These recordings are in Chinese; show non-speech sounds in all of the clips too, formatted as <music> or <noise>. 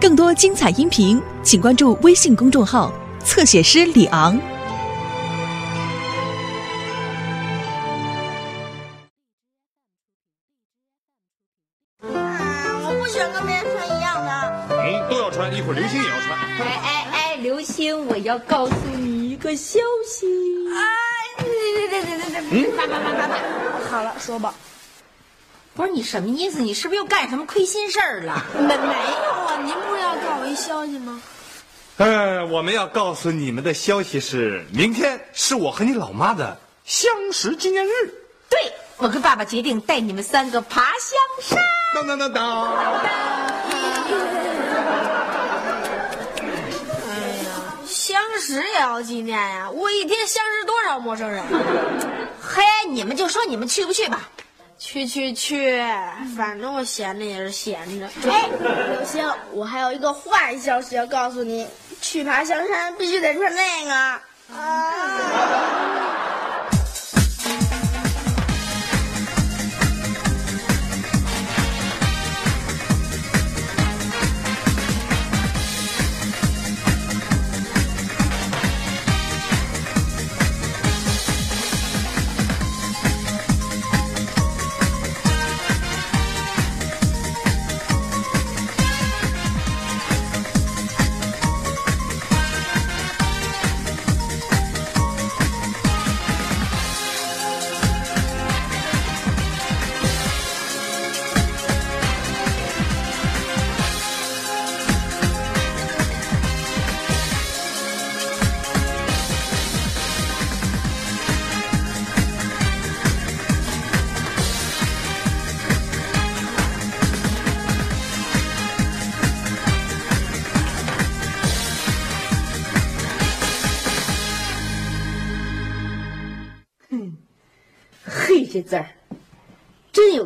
更多精彩音频，请关注微信公众号“侧写师李昂”。啊，我不喜欢跟别人穿一样的。嗯，都要穿，一会儿刘星也要穿。哎哎哎，刘星，我要告诉你一个消息。哎，对对对对对对，爸爸爸爸爸，好了，说吧。不是你什么意思？你是不是又干什么亏心事儿了？没没有啊，您不是要告我一消息吗？呃，我们要告诉你们的消息是，明天是我和你老妈的相识纪念日。对，我跟爸爸决定带你们三个爬香山。当当当当！哎呀，相识也要纪念呀！我一天相识多少陌生人？嘿，你们就说你们去不去吧？去去去，反正我闲着也是闲着。哎，刘星，我还有一个坏消息要告诉你，去爬香山必须得穿那个。啊！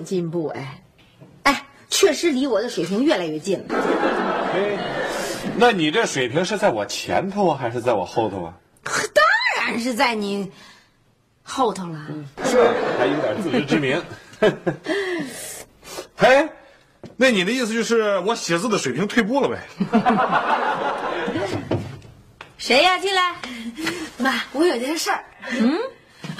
进步哎！哎，确实离我的水平越来越近了。<laughs> 哎，那你这水平是在我前头啊，还是在我后头啊？<laughs> 当然是在你后头了。是还有点自知之明。<laughs> 哎，那你的意思就是我写字的水平退步了呗？谁呀？进来。妈，我有件事儿。嗯，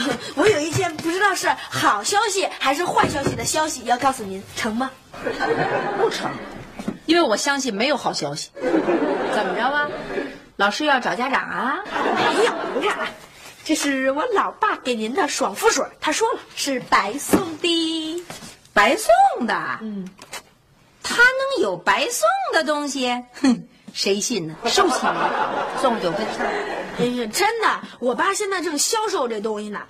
<laughs> 我有一件不知道是好消息还是坏消息的消息要告诉您，成吗？<laughs> 不成，因为我相信没有好消息。怎么着啊？老师要找家长啊？没有，您看啊，这是我老爸给您的爽肤水，他说了是白送的。白送的？嗯，他能有白送的东西？哼，谁信呢？受气没送就跟事儿。哎呀，真的，我爸现在正销售这东西呢，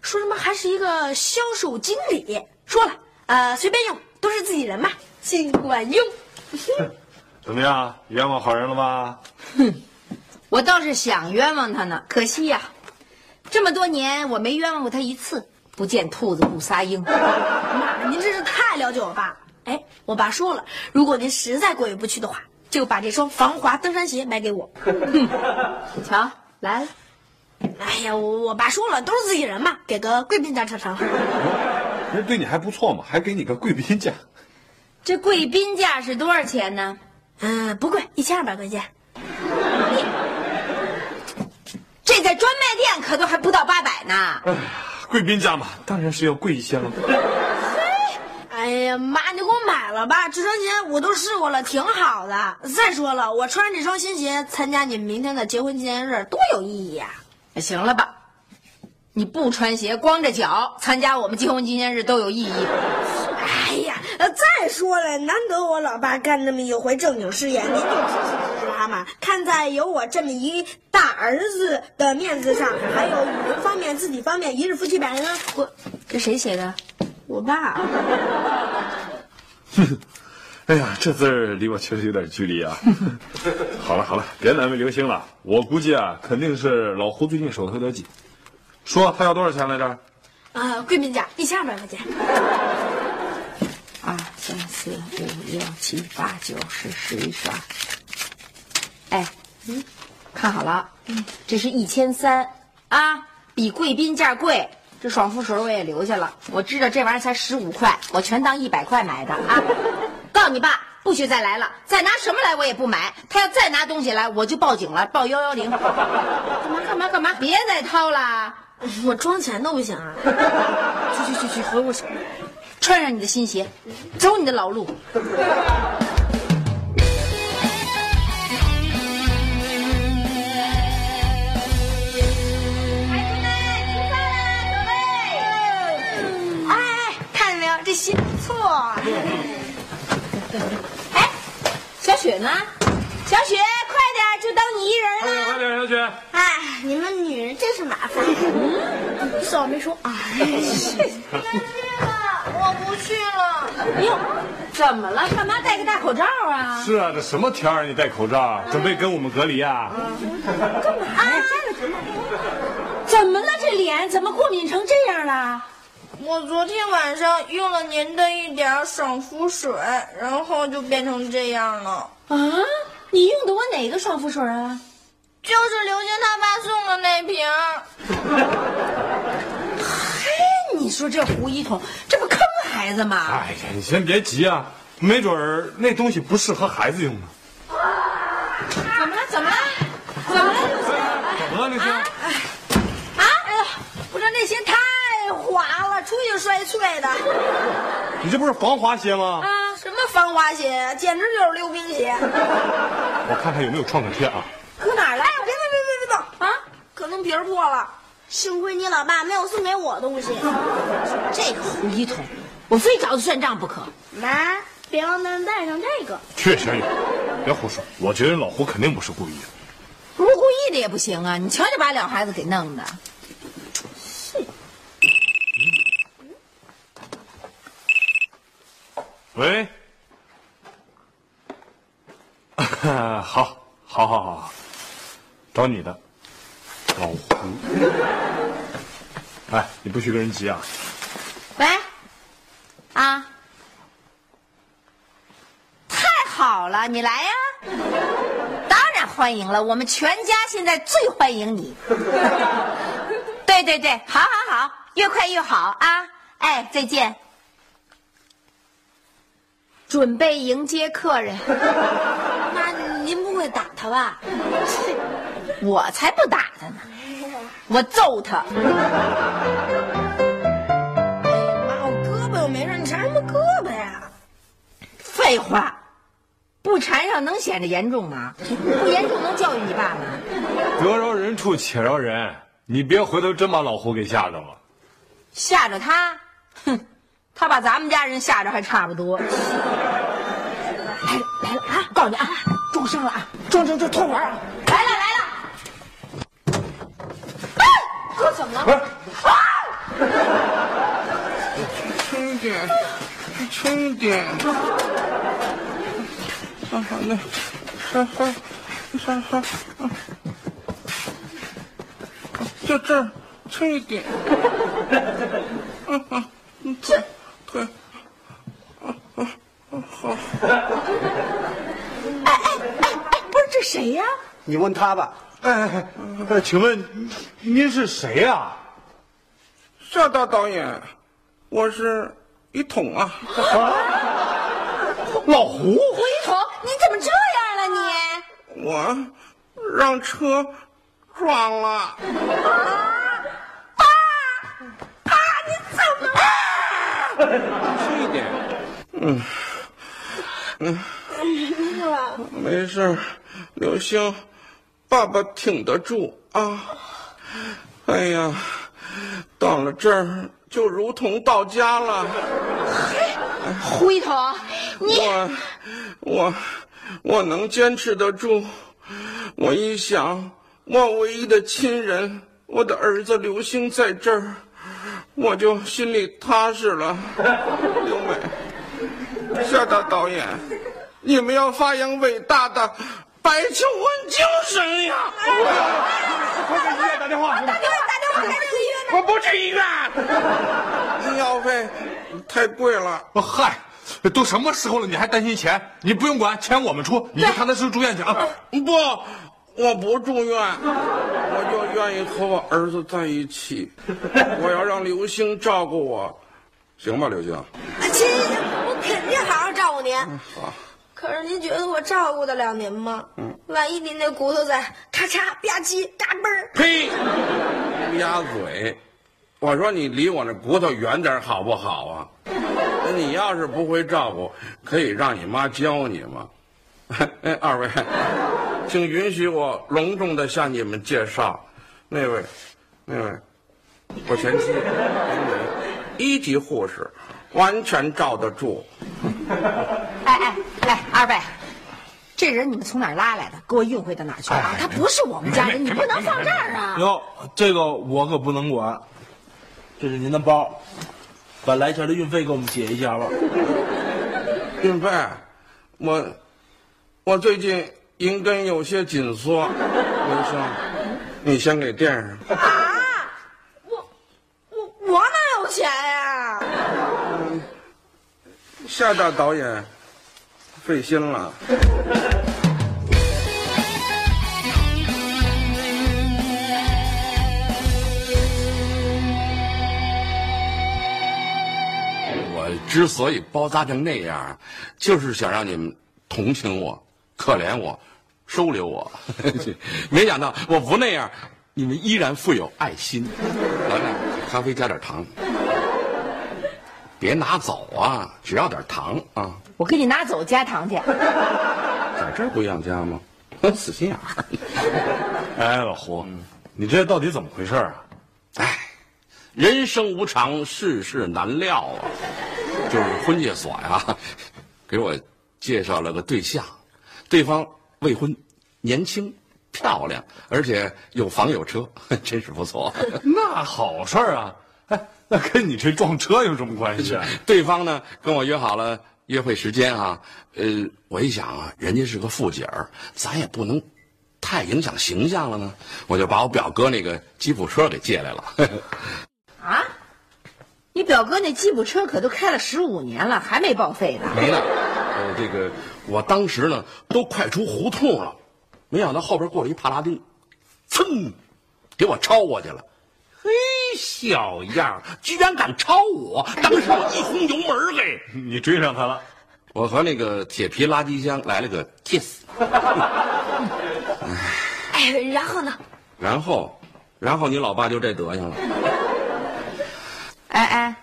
说什么还是一个销售经理。说了，呃，随便用，都是自己人嘛，尽管用。<laughs> 怎么样，冤枉好人了吧？哼，我倒是想冤枉他呢，可惜呀，这么多年我没冤枉过他一次。不见兔子不撒鹰。<laughs> 妈，您真是太了解我爸了。哎，我爸说了，如果您实在过意不去的话，就把这双防滑登山鞋买给我。<laughs> 瞧，来了。哎呀，我我爸说了，都是自己人嘛，给个贵宾价成成。人对你还不错嘛，还给你个贵宾价。这贵宾价是多少钱呢？嗯，不贵，一千二百块钱。这在专卖店可都还不到八百呢。哎呀，贵宾价嘛，当然是要贵一些了。<laughs> 哎呀妈，你给我买了吧！这双鞋我都试过了，挺好的。再说了，我穿这双新鞋参加你们明天的结婚纪念日，多有意义呀！行了吧，你不穿鞋，光着脚参加我们结婚纪念日都有意义。哎呀，再说了，难得我老爸干这么一回正经事业，您就支持支持他嘛。看在有我这么一大儿子的面子上，还有语文方面、字体方面一日夫妻百日恩，我这谁写的？我爸。<laughs> 哎呀，这字儿离我确实有点距离啊。<laughs> 好了好了，别难为刘星了。我估计啊，肯定是老胡最近手头有点紧。说他要多少钱来着？啊，贵宾价一千二百块钱。<laughs> 二三四五六七八九十十一十二。哎，嗯，看好了，嗯，这是一千三啊，比贵宾价贵。这爽肤水我也留下了，我知道这玩意儿才十五块，我全当一百块买的啊。告诉你爸，不不许再来了！再拿什么来我也不买。他要再拿东西来，我就报警了，报幺幺零。干嘛干嘛干嘛？别再掏了！我装钱都不行啊！去去去去，回屋去，穿上你的新鞋，走你的老路。错。<laughs> 哎，小雪呢？小雪，快点，就等你一人了。快点快点，小雪。哎，你们女人真是麻烦。少没说，哎，我不去了。哟，怎么了？干嘛戴个大口罩啊？是啊，这什么天儿你戴口罩，准备跟我们隔离啊？干嘛怎么了？这脸怎么过敏成这样了？我昨天晚上用了您的一点爽肤水，然后就变成这样了。啊？你用的我哪个爽肤水啊？就是刘星他爸送的那瓶。<laughs> 嘿，你说这胡一统，这不坑孩子吗？哎呀，你先别急啊，没准儿那东西不适合孩子用呢。怎么了？怎么了？怎么了？刘星？怎么了，刘星？啊？哎呀，我这那鞋太滑摔碎的。你这不是防滑鞋吗？啊，什么防滑鞋，简直就是溜冰鞋。<laughs> 我看看有没有创可贴啊。搁哪儿了？哎，别别别别别动啊！可能皮儿破了。幸亏你老爸没有送给我东西。这个胡一统，我非找他算账不可。妈，别忘了带上这个。去，小雨，别胡说。我觉得老胡肯定不是故意的。不是故意的也不行啊！你瞧你把两孩子给弄的。喂。<laughs> 好，好，好，好，找你的，老胡。哎，你不许跟人急啊！喂，啊，太好了，你来呀！当然欢迎了，我们全家现在最欢迎你。<laughs> 对对对，好好好，越快越好啊！哎，再见。准备迎接客人，<laughs> 妈，您不会打他吧？<laughs> 我才不打他呢，我揍他。妈，我胳膊又没事，你缠什么胳膊呀？废话，不缠上能显得严重吗？不严重能教育你爸吗？得饶人处且饶人，你别回头真把老胡给吓着了。吓着他，哼，他把咱们家人吓着还差不多。来了来了啊！告诉你啊，重伤了啊，重重重痛玩啊！来了来了！哎，哥怎么了？啊！轻点，轻点。啊，那，还还，还还，啊，就这儿，轻一点。<laughs> 啊啊，嗯，腿腿，啊啊啊，好。哎哎哎哎，不是这谁呀？你问他吧。哎哎哎，请问您是谁呀、夏大导演，我是一桶啊。老胡。胡一桶，你怎么这样了你？我让车撞了。爸，爸你怎么轻一点。嗯，嗯，没事儿，刘星，爸爸挺得住啊。哎呀，到了这儿就如同到家了。胡一统，你我，我，我能坚持得住。我一想，我唯一的亲人，我的儿子刘星在这儿，我就心里踏实了。刘美，夏大导演，你们要发扬伟大的白求恩精神呀！快给医院打电话！打电话打电话给医院。我不去医院，医药费太贵了。哦嗨，都什么时候了，你还担心钱？你不用管，钱我们出，你就踏踏实实住院去啊！不，我不住院，我就愿意和我儿子在一起。我要让刘星照顾我，行吧，刘星？亲，我肯定好好照顾您。好，可是您觉得我照顾得了您吗？嗯，万一您那骨头在咔嚓吧唧嘎嘣儿，呸！乌鸦嘴！我说你离我那骨头远点好不好啊？那你要是不会照顾，可以让你妈教你吗？哎，<laughs> 二位，请允许我隆重的向你们介绍，那位，那位，我前妻，一级护士，完全罩得住。<laughs> 哎哎哎，二位，这人你们从哪儿拉来的？给我运回到哪儿去啊？他不是我们家人，你不能放这儿啊！哟，这个我可不能管。这是您的包，把来钱的运费给我们结一下吧。运费，我我最近银根有些紧缩，刘星，你先给垫上。啊，我我我哪有钱呀？夏大导演费心了。我之所以包扎成那样，就是想让你们同情我、可怜我、收留我。<laughs> 没想到我不那样，你们依然富有爱心。来来，咖啡加点糖。别拿走啊，只要点糖啊。我给你拿走加糖去。在这儿不让加吗？死心眼儿。<laughs> 哎，老胡，你这到底怎么回事啊？哎，人生无常，世事难料啊。就是婚介所呀，给我介绍了个对象，对方未婚，年轻，漂亮，而且有房有车，<laughs> 真是不错。那好事儿啊！哎，<laughs> 那跟你这撞车有什么关系啊？<laughs> 对方呢跟我约好了约会时间啊，呃，我一想啊，人家是个富姐儿，咱也不能太影响形象了呢，我就把我表哥那个吉普车给借来了。<laughs> 啊？你表哥那吉普车可都开了十五年了，还没报废呢。没呢，呃，这个我当时呢都快出胡同了，没想到后边过了一帕拉丁，噌，给我超过去了。嘿，小样儿，居然敢超我！当时我一轰油门，嘿，你追上他了？我和那个铁皮垃圾箱来了个 kiss。哎，然后呢？然后，然后你老爸就这德行了。哎哎，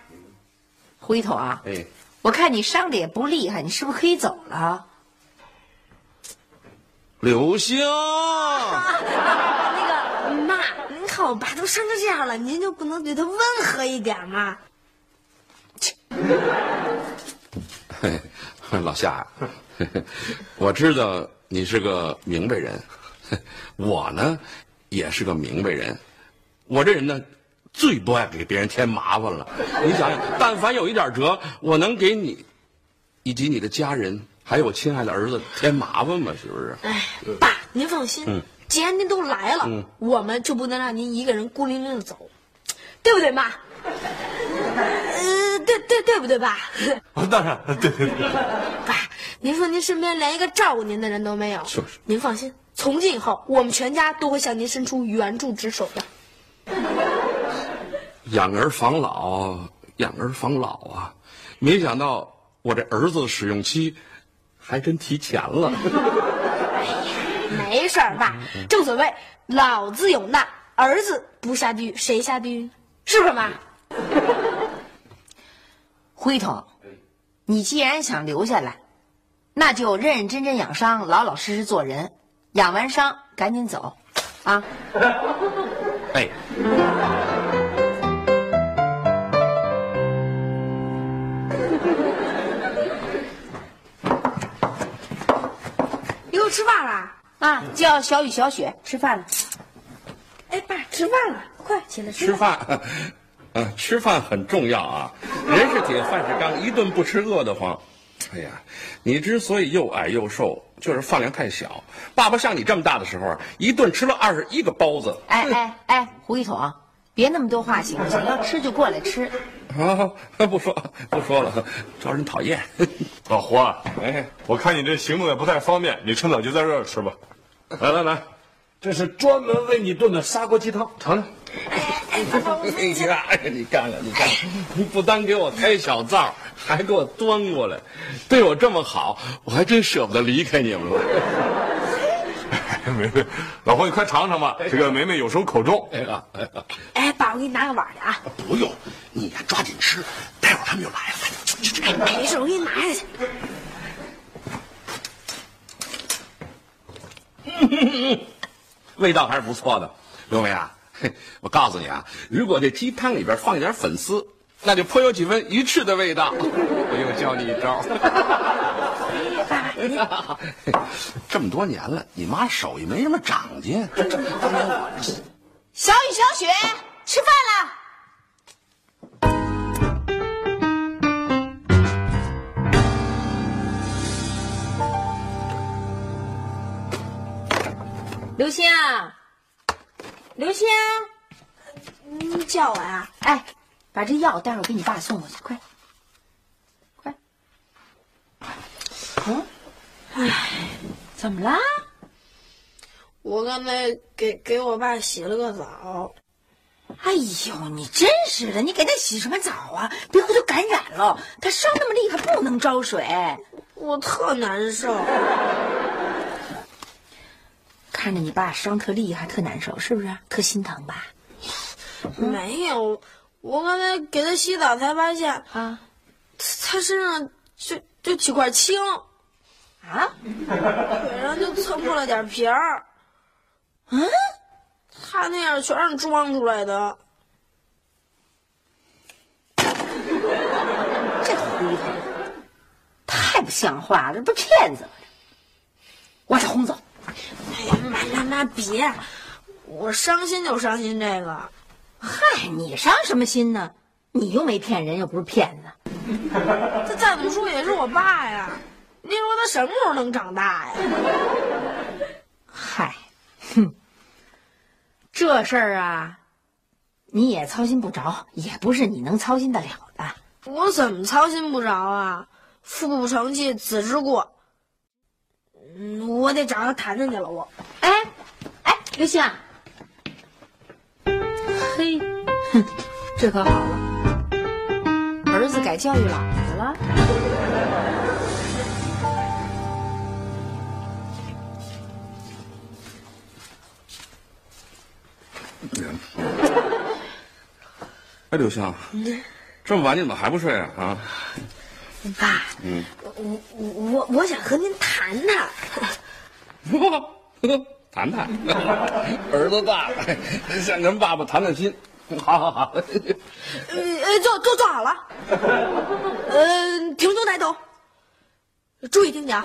胡一统啊，哎，我看你伤的也不厉害，你是不是可以走了？刘星，<laughs> 看我爸都伤成这样了，您就不能对他温和一点吗？嘿，老夏，我知道你是个明白人，我呢也是个明白人。我这人呢，最不爱给别人添麻烦了。你想想，但凡有一点辙，我能给你以及你的家人，还有我亲爱的儿子添麻烦吗？是不是？哎，爸，您放心，既然您都来了，我们就不能让您一个人孤零零的走，对不对，妈？呃，对对对不对，爸？啊，当然，对对对。爸，您说您身边连一个照顾您的人都没有，就是您放心，从今以后，我们全家都会向您伸出援助之手的。养儿防老，养儿防老啊！没想到我这儿子使用期还真提前了。没事儿，爸，正所谓老子有难，儿子不下地狱谁下地狱？是不是妈？胡一统，你既然想留下来，那就认认真真养伤，老老实实做人。养完伤赶紧走，啊！<laughs> 哎，<laughs> 以后吃饭了。啊，叫小雨、小雪吃饭了。哎，爸，吃饭了，快起来吃饭，嗯、吃饭很重要啊。人是铁，饭是钢，一顿不吃饿得慌。哎呀，你之所以又矮又瘦，就是饭量太小。爸爸像你这么大的时候啊，一顿吃了二十一个包子。哎哎哎，胡一统，别那么多话行不行？要吃就过来吃。啊，<laughs> 不说不说了，招人讨厌。老胡啊，<laughs> 哎，我看你这行动也不太方便，你趁早就在这儿吃吧。来来来，这是专门为你炖的砂锅鸡汤，尝尝。<laughs> 哎哎，爸爸，我你干，哎，你干了，你看，你不单给我开小灶，还给我端过来，对我这么好，我还真舍不得离开你们了。梅梅，老婆你快尝尝吧，这个梅梅有时候口重。哎呀，哎爸，我给你拿个碗去啊。不用，你呀抓紧吃，待会儿他们就来了。哎，没事，我给你拿下去。<laughs> 味道还是不错的，刘梅啊，嘿 <laughs> 我告诉你啊，如果这鸡汤里边放一点粉丝，那就颇有几分鱼翅的味道。<laughs> 我又教你一招。<laughs> 这么多年了，你妈手艺没什么长进，这这当年我小雨、小雪，吃饭了。刘星，刘星，你叫我呀？哎，把这药待会儿给你爸送过去，快，快。嗯，哎，怎么啦？我刚才给给我爸洗了个澡。哎呦，你真是的，你给他洗什么澡啊？别回头感染了。他伤那么厉害，不能招水。我特难受。看着你爸伤特厉害，特难受，是不是？特心疼吧？没有，我刚才给他洗澡才发现，啊他身上就就几块青，啊？<laughs> 腿上就蹭破了点皮儿。嗯，他那样全是装出来的。这胡子太不像话了，这不骗子吗？我这轰走。哎呀妈呀妈别！我伤心就伤心这个。嗨，你伤什么心呢？你又没骗人，又不是骗子。<laughs> 这再怎么说也是我爸呀。你说他什么时候能长大呀？嗨，哼，这事儿啊，你也操心不着，也不是你能操心得了的。我怎么操心不着啊？父不成器，子之过。嗯，我得找他谈谈去了。我，哎，哎，刘星，嘿，哼，这可好了，儿子改教育老子了。<laughs> 哎，刘星，这么晚你怎么还不睡啊？啊？爸，嗯，我我我我想和您谈谈。谈谈，儿子大了，想跟爸爸谈谈心。好好好，呃呃，坐坐坐好了。呃，挺胸抬头，注意听讲，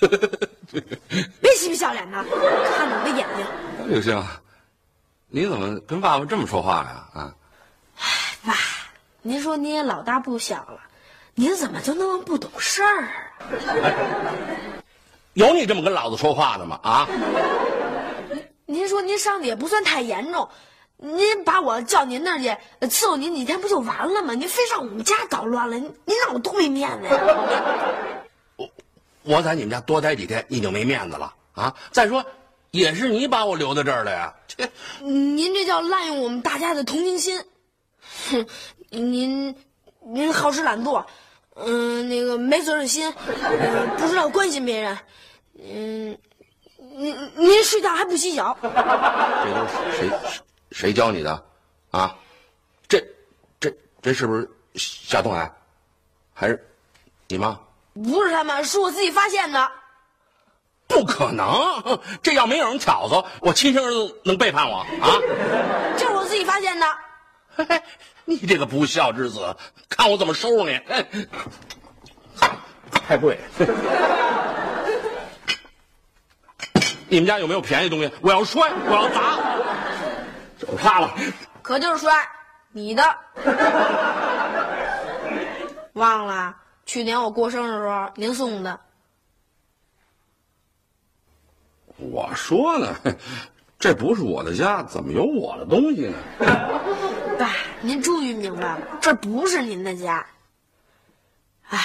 <laughs> 别嬉皮笑脸的，看着我的眼睛。刘星，你怎么跟爸爸这么说话呀？啊？爸，您说您也老大不小了，您怎么就那么不懂事儿啊？<laughs> 有你这么跟老子说话的吗？啊？您说您伤的也不算太严重，您把我叫您那儿去伺候您几天不就完了吗？您非上我们家捣乱了，您您让我多没面子呀！我我在你们家多待几天，你就没面子了啊？再说，也是你把我留在这儿的呀。切您这叫滥用我们大家的同情心。哼，您您好吃懒做，嗯、那个没责任心，呃不知道关心别人，嗯，您您睡觉还不洗脚，这都是谁谁教你的？啊？这这这是不是夏东海？还是你妈？不是他们，是我自己发现的。不可能！这要没有人挑唆，我亲生儿子能背叛我啊？这是我自己发现的。嘿嘿你这个不孝之子，看我怎么收拾你！哎太贵。你们家有没有便宜东西？我要摔，我要砸，就怕了。可就是摔你的，忘了去年我过生日的时候您送的。我说呢，<laughs> 这不是我的家，怎么有我的东西呢？<laughs> 爸，您终于明白了，这不是您的家。哎，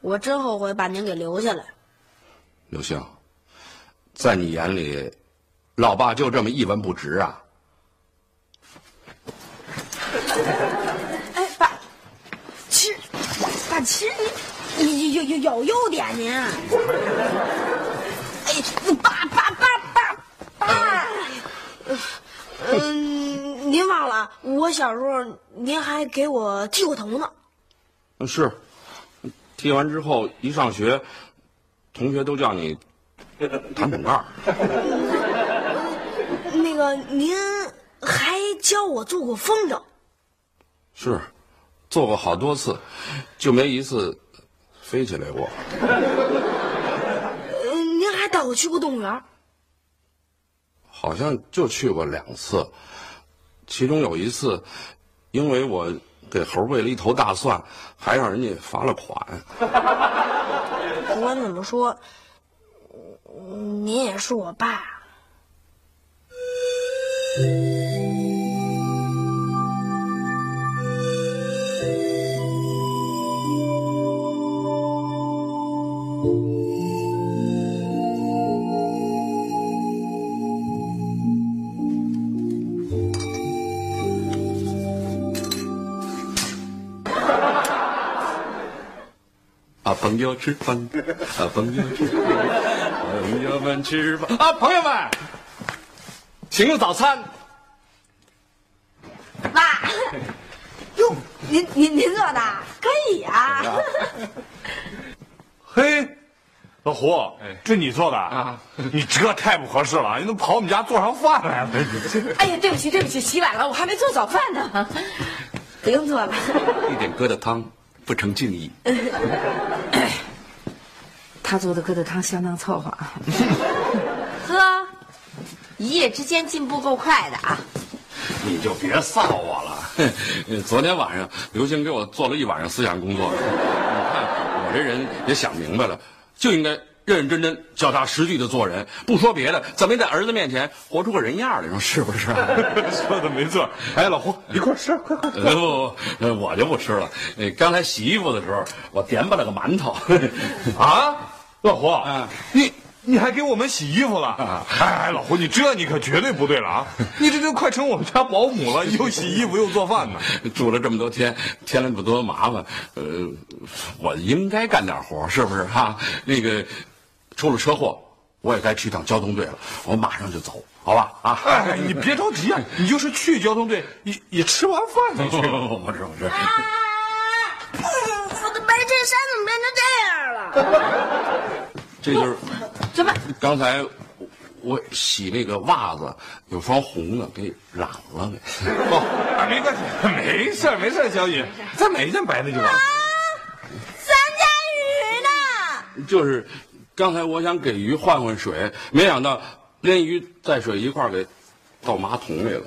我真后悔把您给留下来。刘星，在你眼里，老爸就这么一文不值啊？哎，爸，其实，爸，其实你有有有优点您。哎，爸爸爸，嗯，您忘了，我小时候您还给我剃过头呢。是，剃完之后一上学，同学都叫你弹整盖儿。那个，您还教我做过风筝。是，做过好多次，就没一次飞起来过。嗯，您还带我去过动物园。好像就去过两次，其中有一次，因为我给猴喂了一头大蒜，还让人家罚了款。不管怎么说，您也是我爸。啊，朋友吃饭，啊，朋友吃饭，朋友们吃饭啊，朋友们，请用早餐。妈，哟，您您您做的可以啊。<laughs> 嘿，老胡，这你做的啊？你这太不合适了，你怎么跑我们家做上饭来了。<laughs> 哎呀，对不起，对不起，起晚了，我还没做早饭呢。不用做了。一点疙瘩汤，不成敬意。<laughs> 他做的疙瘩汤相当凑合啊。<laughs> 呵，一夜之间进步够快的啊。你就别臊我了。<laughs> 昨天晚上，刘星给我做了一晚上思想工作。<laughs> 你看我这人也想明白了，就应该认认真真、脚踏实地的做人。不说别的，怎么也在儿子面前活出个人样来，说是不是？说的没错。哎，老胡，一块吃，快快。呃不不，呃我就不吃了。呃刚才洗衣服的时候，我点吧了个馒头。啊，老胡，嗯你你还给我们洗衣服了？哎，老胡，你这你可绝对不对了啊！<laughs> 你这就快成我们家保姆了，又洗衣服又做饭呢。<laughs> 住了这么多天，添了这么多麻烦，呃，我应该干点活，是不是哈、那个出了车祸，我也该去趟交通队了，我马上就走，好吧？啊，哎，你别着急啊，你就是去交通队，也也吃完饭再去。<laughs> 我是我是，嗯我的白衬衫怎么变成这样了？这就是怎么？刚才我我洗那个袜子，有双红的给染了给。哦，啊没关系，没事儿没事儿，小雨，再买一件白的就完了。咱家鱼呢？就是刚才我想给鱼换换水，没想到连鱼带水一块给倒马桶里了。